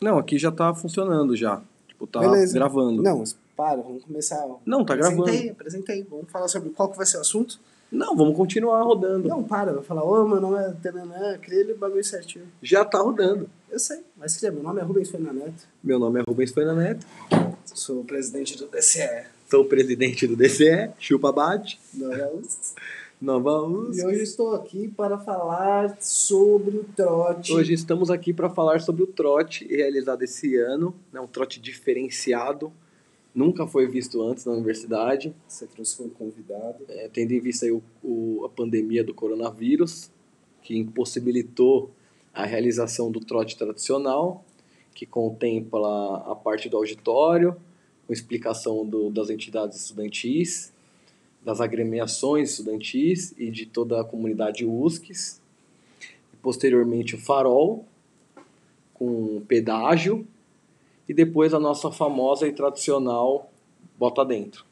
Não, aqui já tá funcionando já. Tipo, tá Beleza. gravando. Não, mas para, vamos começar. Não, tá gravando. Apresentei, apresentei. Vamos falar sobre qual que vai ser o assunto? Não, vamos continuar rodando. Não, para, vai falar, ô, meu nome é Tenanã, cria ele bagulho certinho. Já tá rodando. Eu sei, mas cria, meu nome é Rubens Fernandes, Meu nome é Rubens Fernando Neto, sou presidente do DCE. sou presidente do DCE, Chupa Bate, do Nova E USA. hoje estou aqui para falar sobre o trote. Hoje estamos aqui para falar sobre o trote realizado esse ano, né, um trote diferenciado, nunca foi visto antes na universidade, Você trouxe um convidado. é, tendo em vista aí o, o- a pandemia do coronavírus, que impossibilitou a realização do trote tradicional, que contempla a parte do auditório, com explicação do- das entidades estudantis, das agremiações estudantis e de toda a comunidade USCS. Posteriormente o farol, com pedágio, e depois a nossa famosa e tradicional bota dentro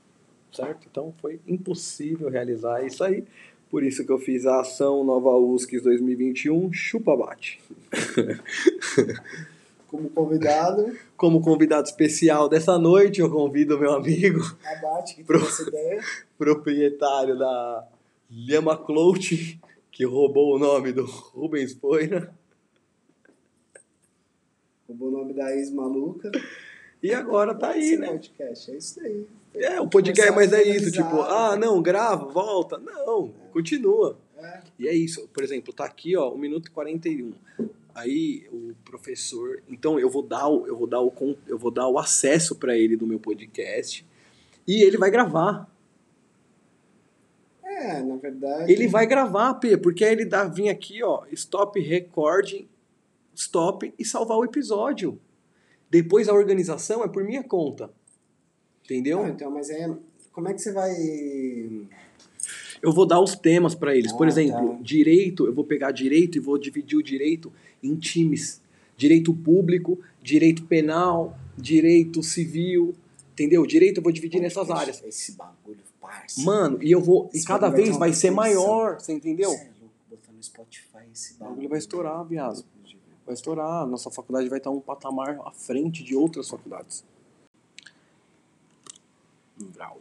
certo? Então foi impossível realizar isso aí. Por isso que eu fiz a ação Nova USCS 2021 Chupa Bate. Como convidado, Como convidado especial dessa noite, eu convido meu amigo, Abate, que Pro- essa ideia. proprietário da Lhama Clothing, que roubou o nome do Rubens Poina. Roubou o nome da ex-maluca. E agora tá aí, Esse né? podcast, é isso aí. É, o podcast, mas é isso, tipo, finalizar. ah, não, grava, volta. Não, continua. É. E é isso, por exemplo, tá aqui, ó, 1 minuto e 41. Aí o professor, então eu vou dar o, eu vou dar o, eu vou dar o acesso para ele do meu podcast e ele vai gravar. É, na verdade. Ele vai gravar, P, porque aí ele dá vir aqui, ó, stop recording, stop e salvar o episódio. Depois a organização é por minha conta. Entendeu? Não, então, mas é. Como é que você vai. Eu vou dar os temas para eles. Por Ah, exemplo, tá. direito, eu vou pegar direito e vou dividir o direito em times. Direito público, direito penal, direito civil, entendeu? Direito eu vou dividir nessas áreas. Esse bagulho, parça. Mano, e eu vou, e Esse cada bagulho vai vez ter vai ser maior, você entendeu? Você é louco, botar no Spotify esse O bagulho vai estourar, viado. Vai estourar. Nossa faculdade vai estar um patamar à frente de outras faculdades. Brau.